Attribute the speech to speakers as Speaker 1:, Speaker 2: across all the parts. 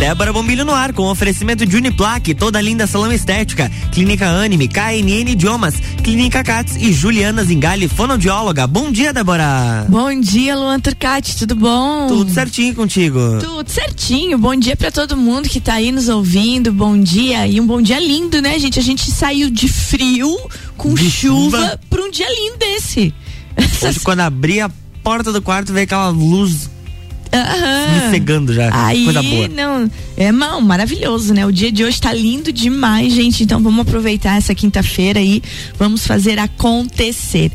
Speaker 1: Débora Bombilho no ar, com oferecimento de Uniplaque, toda linda salão estética, Clínica Anime, KNN Idiomas, Clínica Cats e Juliana Zingali, fonoaudióloga. Bom dia, Débora.
Speaker 2: Bom dia, Luan Turcati, tudo bom?
Speaker 1: Tudo certinho contigo.
Speaker 2: Tudo certinho. Bom dia para todo mundo que tá aí nos ouvindo. Bom dia e um bom dia lindo, né, gente? A gente saiu de frio com de chuva, chuva pra um dia lindo esse.
Speaker 1: Hoje, quando abri a porta do quarto, veio aquela luz Uhum. Me cegando já.
Speaker 2: Aí, coisa boa. Não, é mal, maravilhoso, né? O dia de hoje tá lindo demais, gente. Então vamos aproveitar essa quinta-feira e vamos fazer acontecer.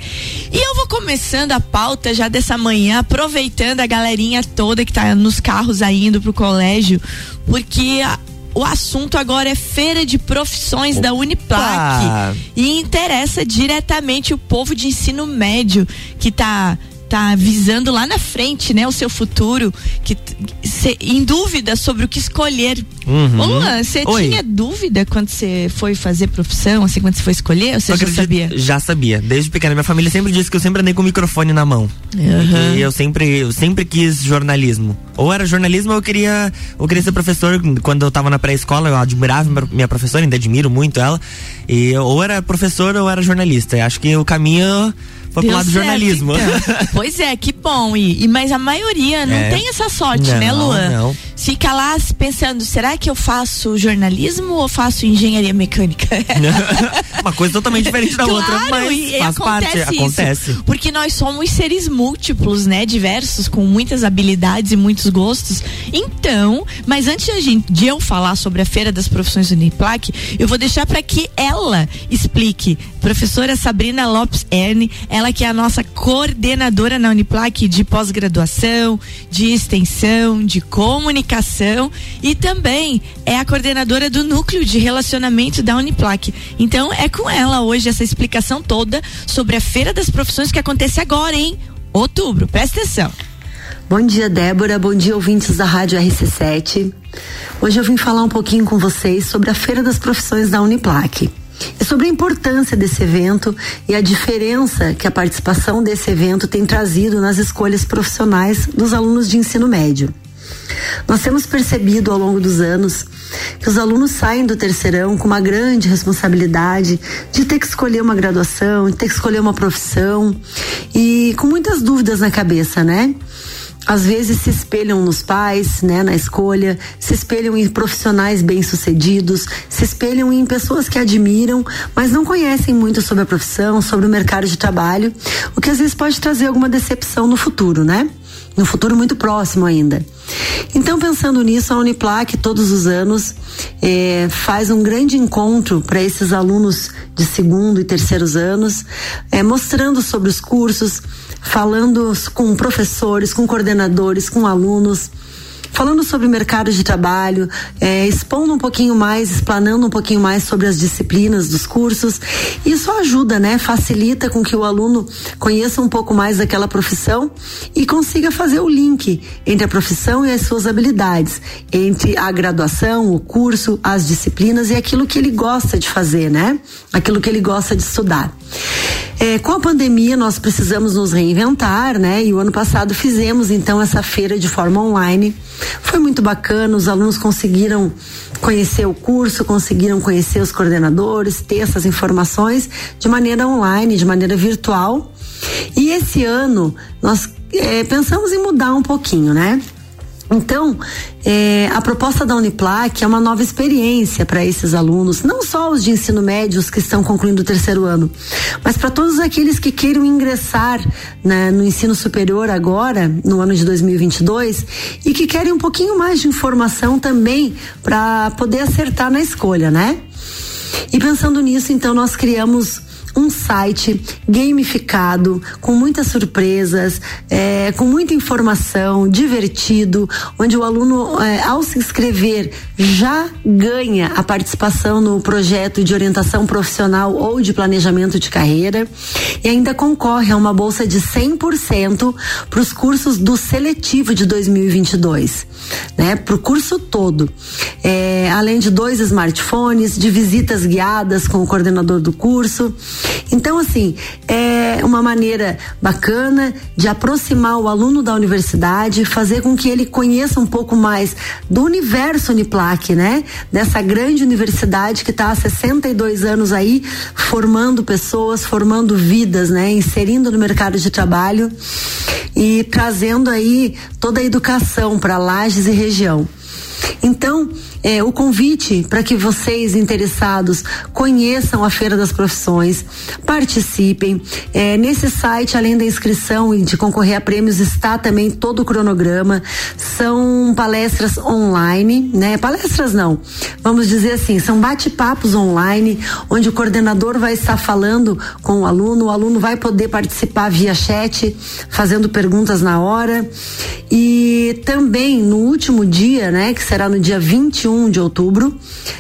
Speaker 2: E eu vou começando a pauta já dessa manhã, aproveitando a galerinha toda que tá nos carros aí indo pro colégio, porque a, o assunto agora é Feira de Profissões Opa. da Uniplac. E interessa diretamente o povo de ensino médio que tá tá visando lá na frente, né, o seu futuro, que cê, em dúvida sobre o que escolher. Uhum. você tinha dúvida quando você foi fazer profissão, assim, quando você foi escolher, ou você já sabia?
Speaker 1: Já sabia. Desde pequena minha família sempre disse que eu sempre andei com o microfone na mão. Uhum. E eu sempre, eu sempre quis jornalismo. Ou era jornalismo ou eu queria, eu queria ser professor quando eu tava na pré-escola, eu admirava minha professora, ainda admiro muito ela. E ou era professor ou era jornalista. Eu acho que o caminho foi Deu pro lado do jornalismo.
Speaker 2: Então. pois é, que bom. E, e, mas a maioria não é. tem essa sorte, né, não, né, Luan? Não. Fica lá pensando, será que eu faço jornalismo ou faço engenharia mecânica?
Speaker 1: Uma coisa totalmente diferente da claro, outra, mas faz parte, isso, acontece.
Speaker 2: Porque nós somos seres múltiplos, né? Diversos, com muitas habilidades e muitos gostos. Então, mas antes de, gente, de eu falar sobre a Feira das Profissões Uniplac, eu vou deixar para que ela explique. Professora Sabrina Lopes Erne, ela ela que é a nossa coordenadora na Uniplac de pós-graduação, de extensão, de comunicação e também é a coordenadora do núcleo de relacionamento da Uniplac. Então é com ela hoje essa explicação toda sobre a Feira das Profissões que acontece agora em outubro. Presta atenção.
Speaker 3: Bom dia, Débora. Bom dia, ouvintes da Rádio RC7. Hoje eu vim falar um pouquinho com vocês sobre a Feira das Profissões da Uniplac. Sobre a importância desse evento e a diferença que a participação desse evento tem trazido nas escolhas profissionais dos alunos de ensino médio. Nós temos percebido ao longo dos anos que os alunos saem do terceirão com uma grande responsabilidade de ter que escolher uma graduação, de ter que escolher uma profissão e com muitas dúvidas na cabeça, né? Às vezes se espelham nos pais, né, na escolha, se espelham em profissionais bem-sucedidos, se espelham em pessoas que admiram, mas não conhecem muito sobre a profissão, sobre o mercado de trabalho, o que às vezes pode trazer alguma decepção no futuro, né? No futuro muito próximo ainda. Então, pensando nisso, a Uniplac todos os anos é, faz um grande encontro para esses alunos de segundo e terceiros anos, é, mostrando sobre os cursos, falando com professores, com coordenadores, com alunos falando sobre o mercado de trabalho, é, expondo um pouquinho mais, explanando um pouquinho mais sobre as disciplinas dos cursos. Isso ajuda, né? Facilita com que o aluno conheça um pouco mais daquela profissão e consiga fazer o link entre a profissão e as suas habilidades, entre a graduação, o curso, as disciplinas e aquilo que ele gosta de fazer, né? Aquilo que ele gosta de estudar. É, com a pandemia, nós precisamos nos reinventar, né? E o ano passado fizemos então essa feira de forma online. Foi muito bacana, os alunos conseguiram conhecer o curso, conseguiram conhecer os coordenadores, ter essas informações de maneira online, de maneira virtual. E esse ano nós é, pensamos em mudar um pouquinho, né? Então, é, a proposta da Uniplac é uma nova experiência para esses alunos, não só os de ensino médio que estão concluindo o terceiro ano, mas para todos aqueles que queiram ingressar né, no ensino superior agora, no ano de 2022, e que querem um pouquinho mais de informação também para poder acertar na escolha, né? E pensando nisso, então, nós criamos um site gamificado, com muitas surpresas, é, com muita informação, divertido, onde o aluno, é, ao se inscrever, já ganha a participação no projeto de orientação profissional ou de planejamento de carreira e ainda concorre a uma bolsa de 100% para os cursos do seletivo de 2022, né? Para o curso todo. É, além de dois smartphones, de visitas guiadas com o coordenador do curso Então, assim, é uma maneira bacana de aproximar o aluno da universidade, fazer com que ele conheça um pouco mais do universo Uniplac, né? Dessa grande universidade que está há 62 anos aí formando pessoas, formando vidas, né? Inserindo no mercado de trabalho e trazendo aí toda a educação para Lages e região. Então, é, o convite para que vocês interessados conheçam a Feira das Profissões, participem. É, nesse site, além da inscrição e de concorrer a prêmios, está também todo o cronograma. São palestras online, né? Palestras não, vamos dizer assim, são bate-papos online, onde o coordenador vai estar falando com o aluno, o aluno vai poder participar via chat, fazendo perguntas na hora. E também no último dia, né, que será no dia 21 21 de outubro,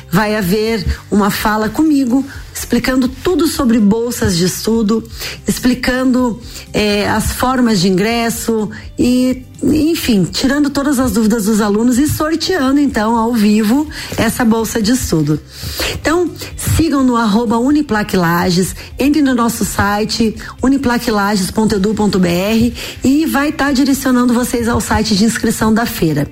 Speaker 3: vai haver uma fala comigo explicando tudo sobre bolsas de estudo, explicando eh, as formas de ingresso e enfim, tirando todas as dúvidas dos alunos e sorteando então ao vivo essa bolsa de estudo. Então, sigam no arroba Lages, entre no nosso site uniplaclages.edu.br e vai estar tá direcionando vocês ao site de inscrição da feira.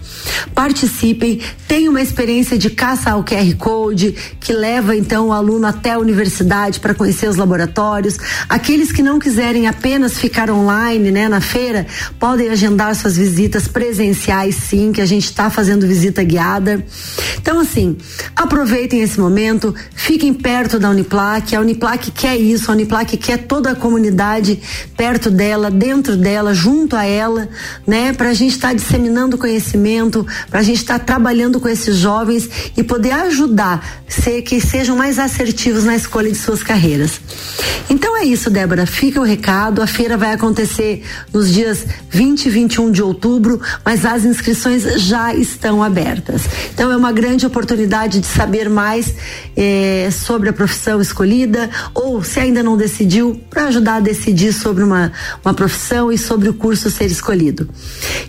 Speaker 3: Participem, tenham uma experiência de caça ao QR Code, que leva então o aluno até a universidade para conhecer os laboratórios. Aqueles que não quiserem apenas ficar online, né, na feira, podem agendar suas visitas presenciais, sim, que a gente está fazendo visita guiada. Então, assim, aproveitem esse momento, fiquem perto da Uniplac. A Uniplac quer isso, a Uniplac quer toda a comunidade perto dela, dentro dela, junto a ela, né? Para a gente estar tá disseminando conhecimento, para a gente estar tá trabalhando com esses jovens e poder ajudar ser, que sejam mais assertivos na escolha de suas carreiras. Então é isso, Débora. Fica o recado. A feira vai acontecer nos dias 20 e 21 de outubro, mas as inscrições já estão abertas. Então é uma grande oportunidade de saber mais eh, sobre a profissão escolhida ou se ainda não decidiu, para ajudar a decidir sobre uma, uma profissão e sobre o curso ser escolhido.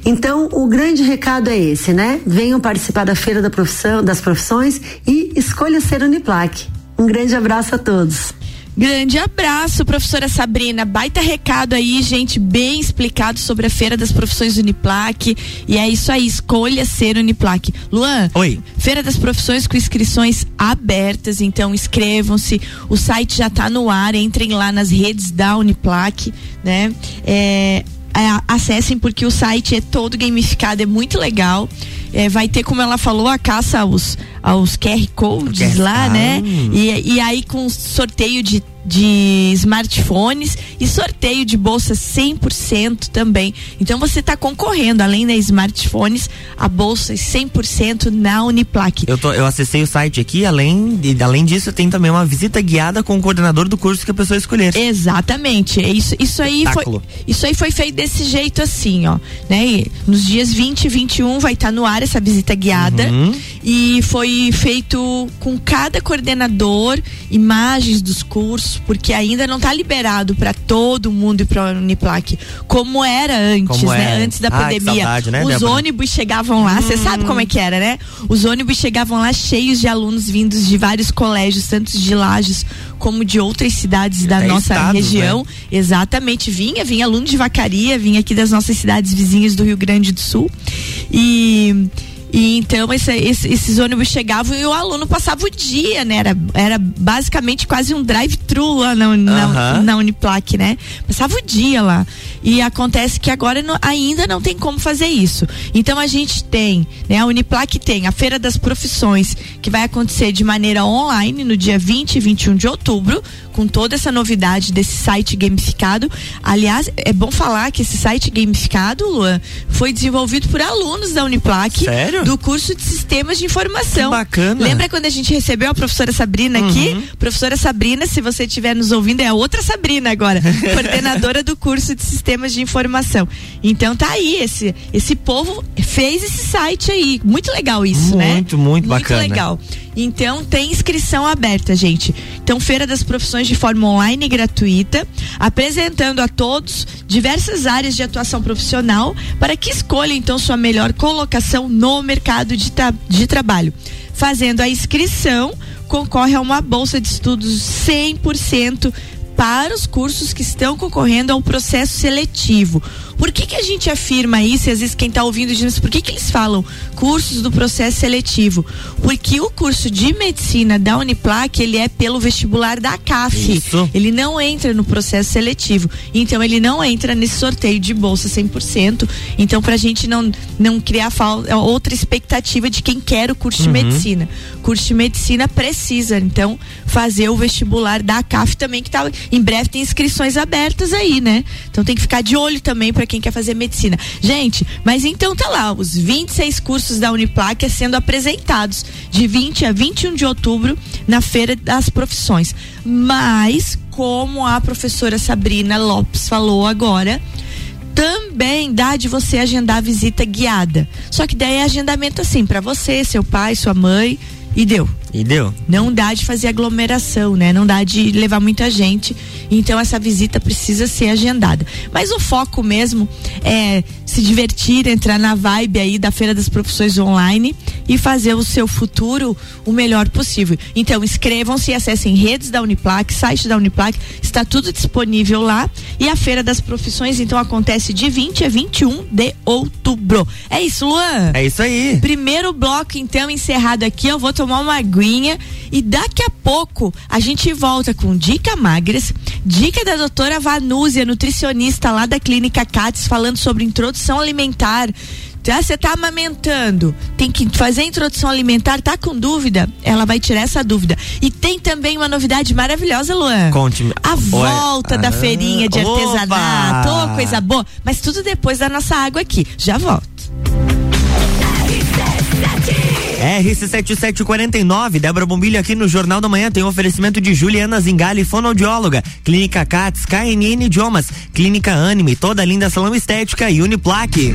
Speaker 3: Então o grande recado é esse, né? Venham participar da feira da profissão, das profissões e escolha ser Uniplac. Um grande abraço a todos.
Speaker 2: Grande abraço, professora Sabrina. Baita recado aí, gente, bem explicado sobre a Feira das Profissões Uniplac. E é isso aí, escolha ser Uniplac. Luan,
Speaker 1: Oi.
Speaker 2: Feira das Profissões com inscrições abertas, então inscrevam-se. O site já está no ar, entrem lá nas redes da Uniplac, né? É, é, acessem porque o site é todo gamificado, é muito legal. É, vai ter, como ela falou, a caça aos, aos QR Codes lá, né? E, e aí com sorteio de de smartphones e sorteio de bolsas 100% também. Então você está concorrendo, além das smartphones, a bolsas 100% na Uniplac.
Speaker 1: Eu, tô, eu acessei o site aqui, além, além disso, tem também uma visita guiada com o coordenador do curso que a pessoa escolher.
Speaker 2: Exatamente. É isso, isso, aí, foi, isso aí foi feito desse jeito assim, ó. Né? E nos dias 20 e 21 vai estar tá no ar essa visita guiada. Uhum. E foi feito com cada coordenador, imagens dos cursos porque ainda não está liberado para todo mundo e para a Uniplac, como era antes, como né? Antes da ah, pandemia. Saudade, né, Os Débora? ônibus chegavam lá, você hum. sabe como é que era, né? Os ônibus chegavam lá cheios de alunos vindos de vários colégios, tanto de Lages como de outras cidades da nossa estados, região. Né? Exatamente, vinha, vinha aluno de Vacaria, vinha aqui das nossas cidades vizinhas do Rio Grande do Sul. E e então esse, esse, esses ônibus chegavam e o aluno passava o dia, né? Era, era basicamente quase um drive-thru lá na, na, na, Uniplac, né? Passava o dia lá. E acontece que agora não, ainda não tem como fazer isso. Então a gente tem, né? A Uniplac tem a Feira das Profissões, que vai acontecer de maneira online no dia 20 e 21 de outubro, com toda essa novidade desse site gamificado. Aliás, é bom falar que esse site gamificado, Luan, foi desenvolvido por alunos da Uniplac.
Speaker 1: Sério?
Speaker 2: Do curso de Sistemas de Informação.
Speaker 1: Que bacana.
Speaker 2: Lembra quando a gente recebeu a professora Sabrina uhum. aqui? Professora Sabrina, se você estiver nos ouvindo, é a outra Sabrina agora, coordenadora do curso de Sistemas de Informação. Então tá aí, esse, esse povo fez esse site aí. Muito legal isso,
Speaker 1: muito,
Speaker 2: né?
Speaker 1: Muito, muito bacana.
Speaker 2: Muito legal. Então tem inscrição aberta, gente. Então Feira das Profissões de forma online gratuita, apresentando a todos diversas áreas de atuação profissional para que escolham então sua melhor colocação no mercado de, tra de trabalho. Fazendo a inscrição, concorre a uma bolsa de estudos 100% para os cursos que estão concorrendo ao processo seletivo. Por que, que a gente afirma isso? E às vezes quem está ouvindo diz, por que, que eles falam cursos do processo seletivo? Porque o curso de medicina da Uniplac, ele é pelo vestibular da CAF. Isso. Ele não entra no processo seletivo. Então ele não entra nesse sorteio de bolsa 100%. Então para a gente não, não criar outra expectativa de quem quer o curso uhum. de medicina. O curso de medicina precisa, então, fazer o vestibular da CAF também, que tá, em breve tem inscrições abertas aí, né? Então tem que ficar de olho também para quem quer fazer medicina. Gente, mas então tá lá, os 26 cursos da Uniplac sendo apresentados de 20 a 21 de outubro na Feira das Profissões. Mas, como a professora Sabrina Lopes falou agora, também dá de você agendar a visita guiada. Só que daí é agendamento assim, para você, seu pai, sua mãe, e deu.
Speaker 1: E deu.
Speaker 2: Não dá de fazer aglomeração, né? Não dá de levar muita gente. Então essa visita precisa ser agendada. Mas o foco mesmo é se divertir, entrar na vibe aí da Feira das Profissões Online e fazer o seu futuro o melhor possível. Então inscrevam-se e acessem redes da Uniplac, site da Uniplac, está tudo disponível lá. E a Feira das Profissões então acontece de 20 a 21 de outubro. É isso, Luan?
Speaker 1: É isso aí.
Speaker 2: Primeiro bloco então encerrado aqui, eu vou tomar uma aguinha e daqui a pouco a gente volta com dica magras, dica da doutora Vanúzia, nutricionista lá da clínica Cates, falando sobre introdução alimentar. Ah, você tá amamentando, tem que fazer a introdução alimentar, tá com dúvida? Ela vai tirar essa dúvida. E tem também uma novidade maravilhosa, Luan.
Speaker 1: Conte-me.
Speaker 2: A volta da ah, feirinha de artesanato, oh, coisa boa. Mas tudo depois da nossa água aqui. Já volto.
Speaker 1: RC7749, Débora Bombilho aqui no Jornal da Manhã tem um oferecimento de Juliana Zingali, fonoaudióloga, Clínica Cats, KNN Idiomas, Clínica Anime, toda linda salão estética e Uniplaque.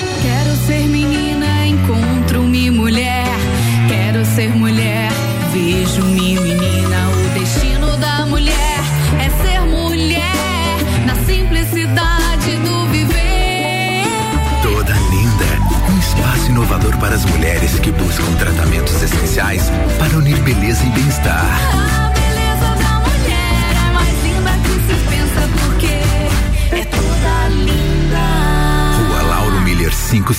Speaker 4: Quero ser menina, encontro-me mulher. Quero ser mulher, vejo-me menina. O destino da mulher é ser mulher, na simplicidade do viver.
Speaker 5: Toda linda, um espaço inovador para as mulheres que buscam tratamentos essenciais para unir beleza e bem-estar.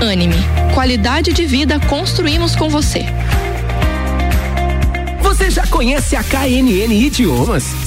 Speaker 6: Anime. Qualidade de vida construímos com você.
Speaker 7: Você já conhece a KNN Idiomas?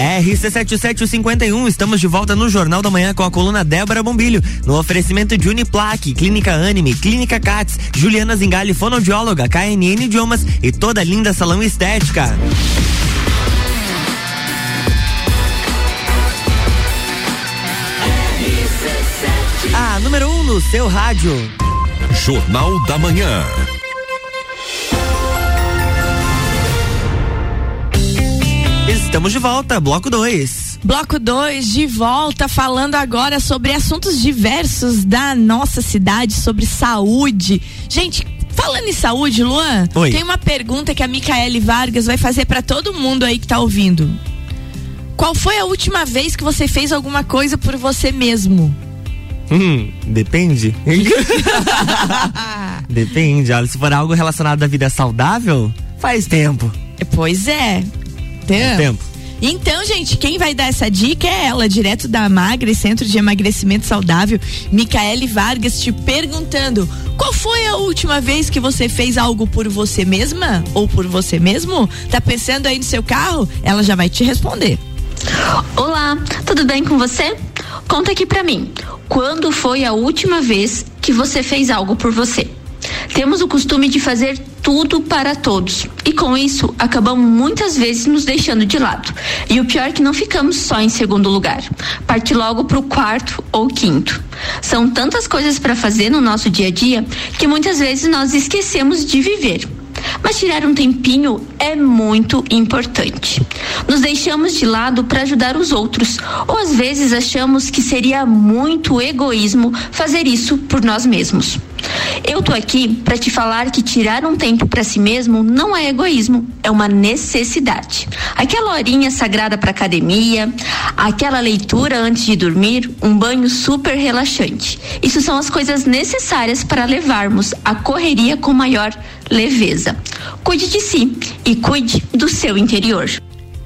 Speaker 1: RC7751, estamos de volta no Jornal da Manhã com a coluna Débora Bombilho, no oferecimento de Uniplaque, Clínica Anime, Clínica Cats, Juliana Zingali, fonoaudióloga, KNN Idiomas e toda linda salão estética. A número 1 um no seu rádio.
Speaker 8: Jornal da Manhã.
Speaker 1: Estamos de volta, bloco 2.
Speaker 2: Bloco 2 de volta, falando agora sobre assuntos diversos da nossa cidade, sobre saúde. Gente, falando em saúde, Luan,
Speaker 1: Oi.
Speaker 2: tem uma pergunta que a Micaele Vargas vai fazer para todo mundo aí que tá ouvindo. Qual foi a última vez que você fez alguma coisa por você mesmo?
Speaker 1: Hum, depende. depende, olha, se for algo relacionado à vida saudável, faz tempo.
Speaker 2: Pois é. Tem.
Speaker 1: Tempo.
Speaker 2: Então, gente, quem vai dar essa dica é ela, direto da Magre, Centro de Emagrecimento Saudável, Micaele Vargas, te perguntando: qual foi a última vez que você fez algo por você mesma ou por você mesmo? Tá pensando aí no seu carro? Ela já vai te responder.
Speaker 9: Olá, tudo bem com você? Conta aqui pra mim. Quando foi a última vez que você fez algo por você? Temos o costume de fazer tudo para todos e com isso acabamos muitas vezes nos deixando de lado. E o pior é que não ficamos só em segundo lugar. Parte logo pro quarto ou quinto. São tantas coisas para fazer no nosso dia a dia que muitas vezes nós esquecemos de viver. Mas tirar um tempinho é muito importante. Nos deixamos de lado para ajudar os outros, ou às vezes achamos que seria muito egoísmo fazer isso por nós mesmos. Eu tô aqui para te falar que tirar um tempo para si mesmo não é egoísmo, é uma necessidade. Aquela horinha sagrada para academia, aquela leitura antes de dormir, um banho super relaxante. Isso são as coisas necessárias para levarmos a correria com maior leveza. Cuide de si e cuide do seu interior.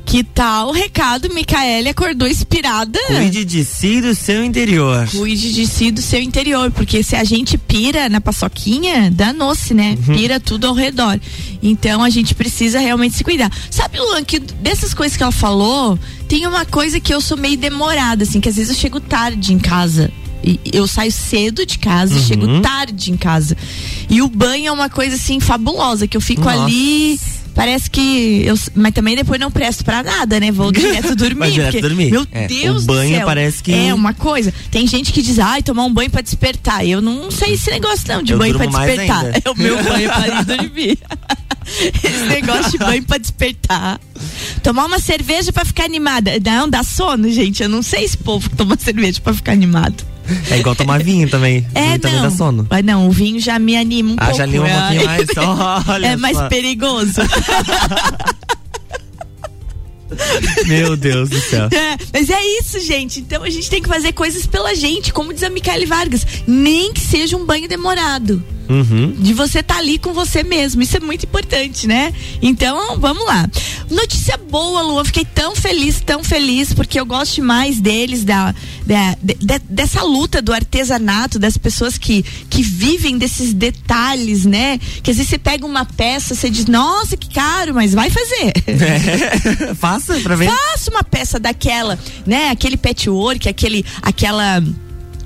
Speaker 2: Que tal o recado? Micaele acordou inspirada.
Speaker 1: Cuide de si do seu interior.
Speaker 2: Cuide de si do seu interior, porque se a gente pira na paçoquinha, danou-se, né?
Speaker 1: Uhum.
Speaker 2: Pira tudo ao redor. Então a gente precisa realmente se cuidar. Sabe, Luan, que dessas coisas que ela falou, tem uma coisa que eu sou meio demorada, assim, que às vezes eu chego tarde em casa. E Eu saio cedo de casa e
Speaker 1: Uhum.
Speaker 2: chego tarde em casa. E o banho é uma coisa assim fabulosa, que eu fico
Speaker 1: Nossa.
Speaker 2: ali. Parece que eu. Mas também depois não presto pra nada, né? Vou direto dormir.
Speaker 1: Vai direto
Speaker 2: porque,
Speaker 1: dormir.
Speaker 2: Meu
Speaker 1: É,
Speaker 2: Deus
Speaker 1: o banho
Speaker 2: céu.
Speaker 1: parece que-
Speaker 2: É uma coisa. Tem gente que diz, ai, tomar um banho pra despertar. Eu não sei esse negócio não, de
Speaker 1: Eu
Speaker 2: banho
Speaker 1: mais
Speaker 2: despertar. É o meu banho ir dormir. esse negócio de banho pra despertar. Tomar uma cerveja pra ficar animada. Não, dá sono, gente. Eu não sei esse povo que toma cerveja pra ficar animado.
Speaker 1: É igual tomar vinho também.
Speaker 2: É,
Speaker 1: vinho também
Speaker 2: não.
Speaker 1: dá sono.
Speaker 2: Mas não, o vinho já me anima um
Speaker 1: Ah,
Speaker 2: pouco.
Speaker 1: já anima um
Speaker 2: é-
Speaker 1: pouquinho mais. Olha
Speaker 2: é mais
Speaker 1: só.
Speaker 2: perigoso.
Speaker 1: Meu Deus do céu.
Speaker 2: É, mas é isso, gente. Então a gente tem que fazer coisas pela gente, como diz a Michele Vargas. Nem que seja um banho demorado.
Speaker 1: Uhum.
Speaker 2: De você estar ali com você mesmo. Isso é muito importante, né? Então, vamos lá. Notícia boa, Luan. Fiquei tão feliz, tão feliz, porque eu gosto mais deles, da, da- de- de- dessa luta do artesanato, das pessoas que, que vivem desses detalhes, né? Que às vezes você pega uma peça, você diz, nossa, que caro, mas vai fazer.
Speaker 1: É. Faça pra ver.
Speaker 2: Faça uma peça daquela, né? Aquele patchwork, aquele, aquela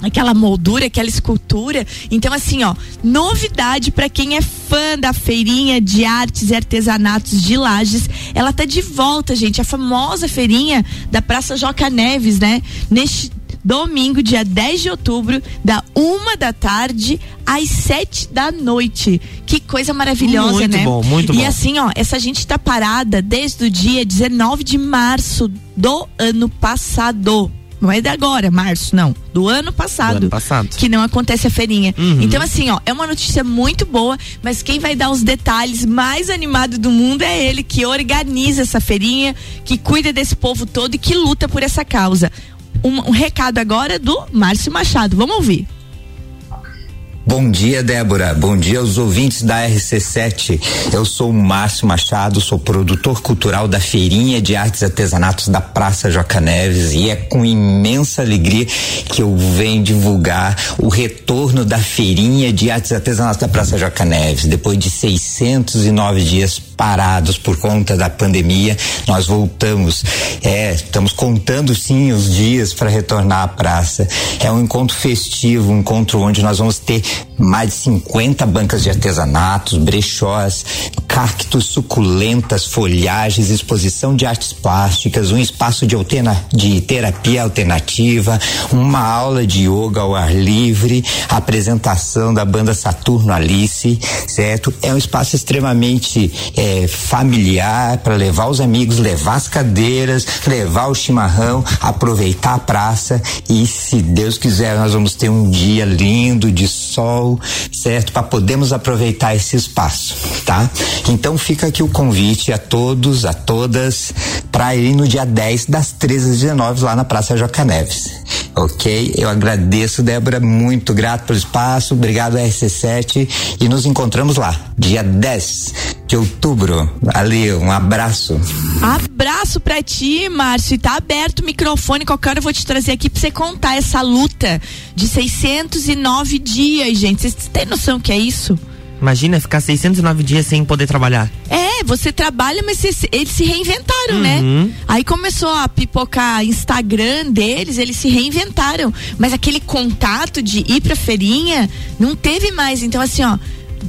Speaker 2: aquela moldura, aquela escultura. Então assim, ó, novidade para quem é fã da feirinha de artes e artesanatos de Lages, ela tá de volta, gente, a famosa feirinha da Praça Joca Neves, né? Neste domingo, dia 10 de outubro, da uma da tarde às sete da noite. Que coisa maravilhosa,
Speaker 1: Muito
Speaker 2: né?
Speaker 1: bom, muito
Speaker 2: e
Speaker 1: bom.
Speaker 2: assim, ó, essa gente tá parada desde o dia 19 de março do ano passado. Não é de agora, março, não. Do ano passado.
Speaker 1: Do ano passado.
Speaker 2: Que não acontece a feirinha.
Speaker 1: Uhum.
Speaker 2: Então, assim, ó, é uma notícia muito boa, mas quem vai dar os detalhes mais animados do mundo é ele, que organiza essa feirinha, que cuida desse povo todo e que luta por essa causa. Um, um recado agora do Márcio Machado. Vamos ouvir.
Speaker 10: Bom dia, Débora. Bom dia aos ouvintes da RC7. Eu sou o Márcio Machado, sou produtor cultural da Feirinha de Artes e Artesanatos da Praça Joca Neves e é com imensa alegria que eu venho divulgar o retorno da Feirinha de Artes e Artesanatos da Praça Joca Neves. Depois de 609 dias parados por conta da pandemia. Nós voltamos, é, estamos contando sim os dias para retornar à praça. É um encontro festivo, um encontro onde nós vamos ter mais de 50 bancas de artesanatos, brechós, cactos suculentas, folhagens, exposição de artes plásticas, um espaço de, alterna, de terapia alternativa, uma aula de yoga ao ar livre, apresentação da banda Saturno Alice, certo? É um espaço extremamente é, familiar para levar os amigos, levar as cadeiras, levar o chimarrão, aproveitar a praça e, se Deus quiser, nós vamos ter um dia lindo de sol, certo? Para podermos aproveitar esse espaço, tá? Então fica aqui o convite a todos, a todas, para ir no dia 10 das 13 às 19 lá na Praça Joca Neves. Ok? Eu agradeço, Débora, muito grato pelo espaço, obrigado RC7 e nos encontramos lá, dia 10 de outubro. Valeu, um abraço.
Speaker 2: Abraço pra ti, Márcio. E tá aberto o microfone. Qualquer hora eu vou te trazer aqui pra você contar essa luta de 609 dias, gente. Vocês têm noção que é isso?
Speaker 1: Imagina ficar 609 dias sem poder trabalhar.
Speaker 2: É, você trabalha, mas eles se reinventaram, né? uhum. né? Aí começou a pipocar Instagram deles, eles se reinventaram. Mas aquele contato de ir pra feirinha não teve mais. Então, assim, ó,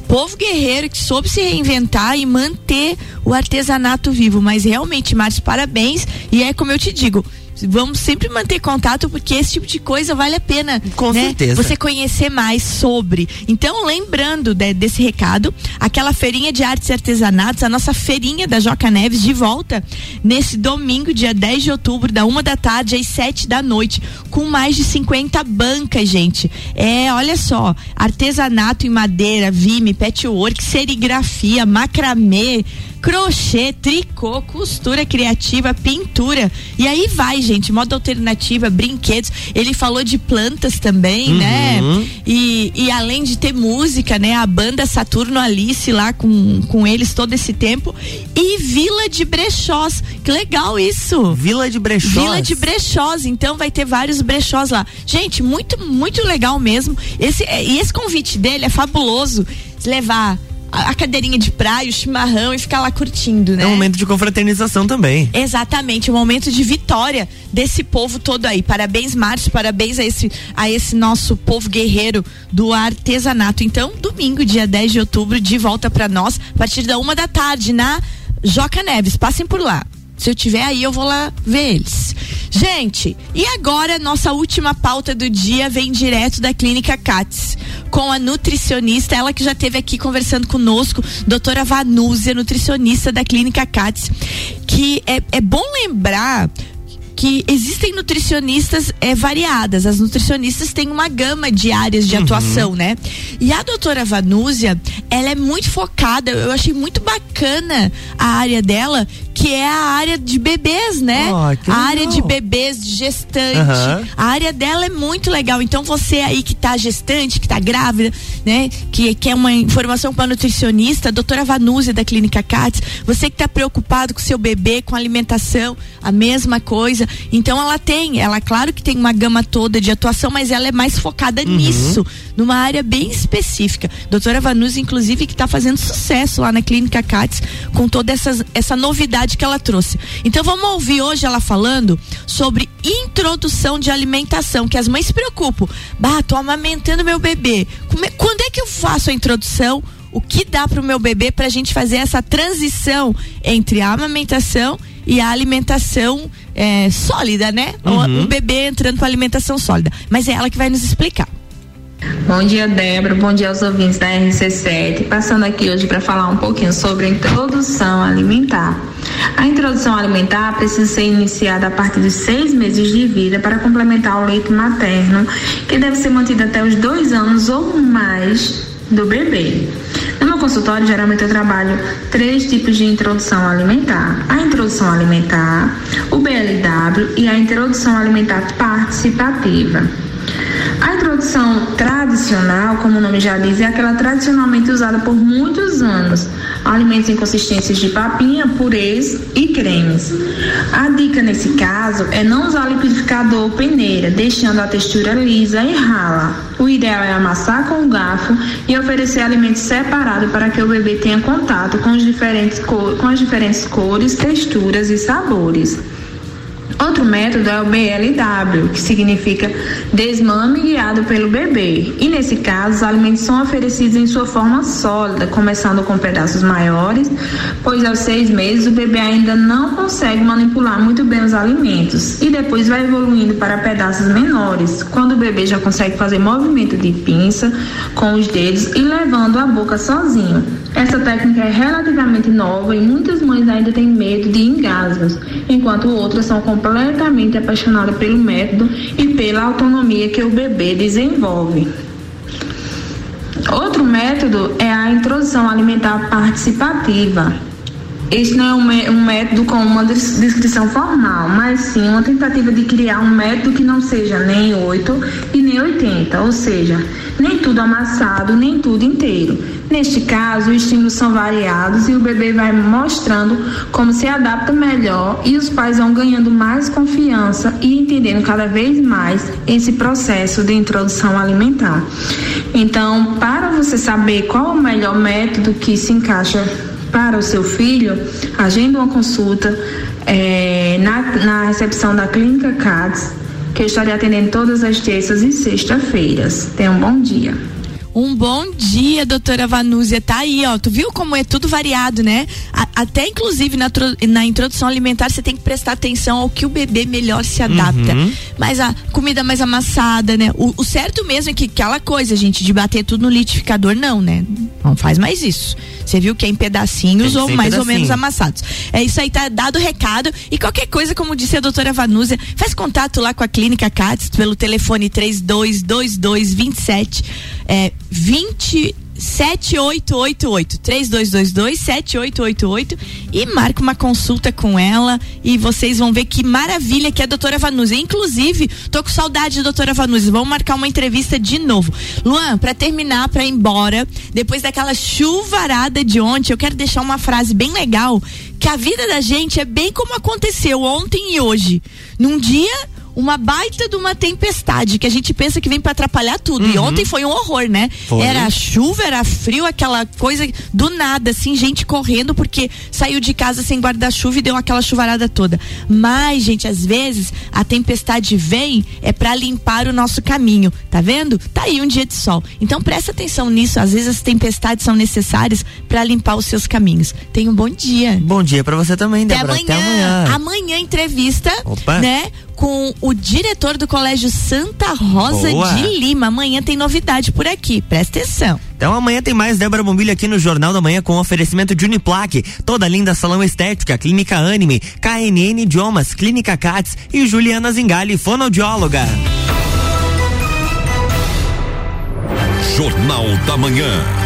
Speaker 2: povo guerreiro que soube se reinventar e manter o artesanato vivo. Mas realmente, Márcio, parabéns. E é como eu te digo, vamos sempre manter contato porque esse tipo de coisa vale a pena.
Speaker 1: Com
Speaker 2: né?
Speaker 1: certeza.
Speaker 2: Você conhecer mais sobre. Então, lembrando de, desse recado, aquela feirinha de artes e artesanatos, a nossa feirinha da Joca Neves de volta nesse domingo, dia 10 de outubro, da uma da tarde às sete da noite, com mais de 50 bancas, gente. É, olha só, artesanato em madeira, vime, patchwork, serigrafia, macramê, crochê, tricô, costura criativa, pintura. E aí vai, gente, moda alternativa, brinquedos. Ele falou de plantas também, né? uhum. né? E, e além de ter música, né? A banda Saturno Alice lá com, com eles todo esse tempo. E Vila de Brechós. Que legal isso!
Speaker 1: Vila de Brechós.
Speaker 2: Vila de Brechós. Então vai ter vários brechós lá. Gente, muito, muito legal mesmo. Esse, e esse convite dele é fabuloso. Levar a, cadeirinha de praia, o chimarrão e ficar lá curtindo, né?
Speaker 1: É um momento de confraternização também.
Speaker 2: Exatamente, um momento de vitória desse povo todo aí. Parabéns, Márcio, parabéns a esse, a esse nosso povo guerreiro do artesanato. Então, domingo, dia 10 de outubro, de volta para nós, a partir da uma da tarde, na Joca Neves. Passem por lá. Se eu tiver aí, eu vou lá ver eles. Gente, e agora nossa última pauta do dia vem direto da Clínica Cats, com a nutricionista, ela que já esteve aqui conversando conosco, doutora Vanúzia, nutricionista da Clínica Cats, que é, é bom lembrar que existem nutricionistas é, variadas. As nutricionistas têm uma gama de áreas de uhum. atuação, né? E a doutora Vanúzia, ela é muito focada, eu achei muito bacana a área dela, que é a área de bebês, né? Oh, a área de bebês, de gestante. Uhum. A área dela é muito legal. Então você aí que tá gestante, que tá grávida, né? Que quer uma informação para nutricionista, a doutora Vanúzia da Clínica CATS, você que tá preocupado com seu bebê, com alimentação, a mesma coisa. Então ela tem, ela claro que tem uma gama toda de atuação, mas ela é mais focada uhum. nisso, numa área bem específica. Doutora Vanúzia, inclusive, que tá fazendo sucesso lá na Clínica CATS com toda essa, essa novidade que ela trouxe. Então vamos ouvir hoje ela falando sobre introdução de alimentação, que as mães se preocupam. Bah, tô amamentando meu bebê. É, quando é que eu faço a introdução? O que dá para o meu bebê para a gente fazer essa transição entre a amamentação e a alimentação é, sólida, né? Uhum. Um bebê entrando para alimentação sólida. Mas é ela que vai nos explicar.
Speaker 11: Bom dia, Débora. Bom dia aos ouvintes da RC7. Passando aqui hoje para falar um pouquinho sobre a introdução alimentar. A introdução alimentar precisa ser iniciada a partir dos seis meses de vida para complementar o leite materno, que deve ser mantido até os dois anos ou mais do bebê. No meu consultório, geralmente eu trabalho três tipos de introdução alimentar: a introdução alimentar, o BLW e a introdução alimentar participativa. A introdução tradicional, como o nome já diz, é aquela tradicionalmente usada por muitos anos, alimentos em consistências de papinha, purês e cremes. A dica nesse caso é não usar liquidificador ou peneira, deixando a textura lisa e rala. O ideal é amassar com o garfo e oferecer alimentos separados para que o bebê tenha contato com, diferentes com as diferentes cores, texturas e sabores. Outro método é o BLW, que significa desmame guiado pelo bebê. E nesse caso, os alimentos são oferecidos em sua forma sólida, começando com pedaços maiores, pois aos seis meses o bebê ainda não consegue manipular muito bem os alimentos. E depois vai evoluindo para pedaços menores, quando o bebê já consegue fazer movimento de pinça com os dedos e levando a boca sozinho. Essa técnica é relativamente nova e muitas mães ainda têm medo de engasgos, enquanto outras são completamente completamente apaixonada pelo método e pela autonomia que o bebê desenvolve. Outro método é a introdução alimentar participativa. Este não é um, método com uma descrição formal, mas sim uma tentativa de criar um método que não seja nem 8 e nem 80, ou seja, nem tudo amassado, nem tudo inteiro Neste caso, os estímulos são variados e o bebê vai mostrando como se adapta melhor e os pais vão ganhando mais confiança e entendendo cada vez mais esse processo de introdução alimentar. Então, para você saber qual o melhor método que se encaixa para o seu filho, agenda uma consulta é, na, na recepção da Clínica CADS, que eu estarei atendendo todas as terças e sexta-feiras. Tenha um bom dia.
Speaker 2: Um bom dia, doutora Vanúzia. Tá aí, ó. Tu viu como é tudo variado, né? A, até inclusive na, na introdução alimentar você tem que prestar atenção ao que o bebê melhor se adapta. Uhum. Mas a comida mais amassada, né? O, o, certo mesmo é que aquela coisa, gente, de bater tudo no litificador, não, né? Não faz mais isso. Você viu que é em pedacinhos ou mais pedacinho. ou menos amassados. É isso aí, tá dado o recado. E qualquer coisa, como disse a doutora Vanúzia, faz contato lá com a clínica CATS pelo telefone 3222 27 é, 20 7888 3222 7888 e marca uma consulta com ela e vocês vão ver que maravilha que é a doutora Vanuzzi. Inclusive, tô com saudade da doutora Vanuzzi. Vamos marcar uma entrevista de novo. Luan, para terminar, para ir embora, depois daquela chuvarada de ontem, eu quero deixar uma frase bem legal que a vida da gente é bem como aconteceu ontem e hoje. Num dia uma baita de uma tempestade que a gente pensa que vem para atrapalhar tudo. Uhum. E ontem foi um horror, né? Foi. Era chuva, era frio, aquela coisa do nada, assim, gente correndo porque saiu de casa sem guarda-chuva e deu aquela chuvarada toda. Mas, gente, às vezes a tempestade vem é para limpar o nosso caminho, tá vendo? Tá aí um dia de sol. Então presta atenção nisso. Às vezes as tempestades são necessárias para limpar os seus caminhos. Tenha um bom dia.
Speaker 1: Bom dia para você também, Débora.
Speaker 2: Até amanhã. Até amanhã. Amanhã entrevista, Opa. né? Com o diretor do Colégio Santa Rosa Boa. de Lima. Amanhã tem novidade por aqui, presta atenção.
Speaker 1: Então amanhã tem mais Débora Bombilho aqui no Jornal da Manhã com oferecimento de Uniplaque, toda linda salão estética, Clínica Anime, KNN Idiomas, Clínica Cats e Juliana Zingali, fonoaudióloga.
Speaker 8: Jornal da Manhã.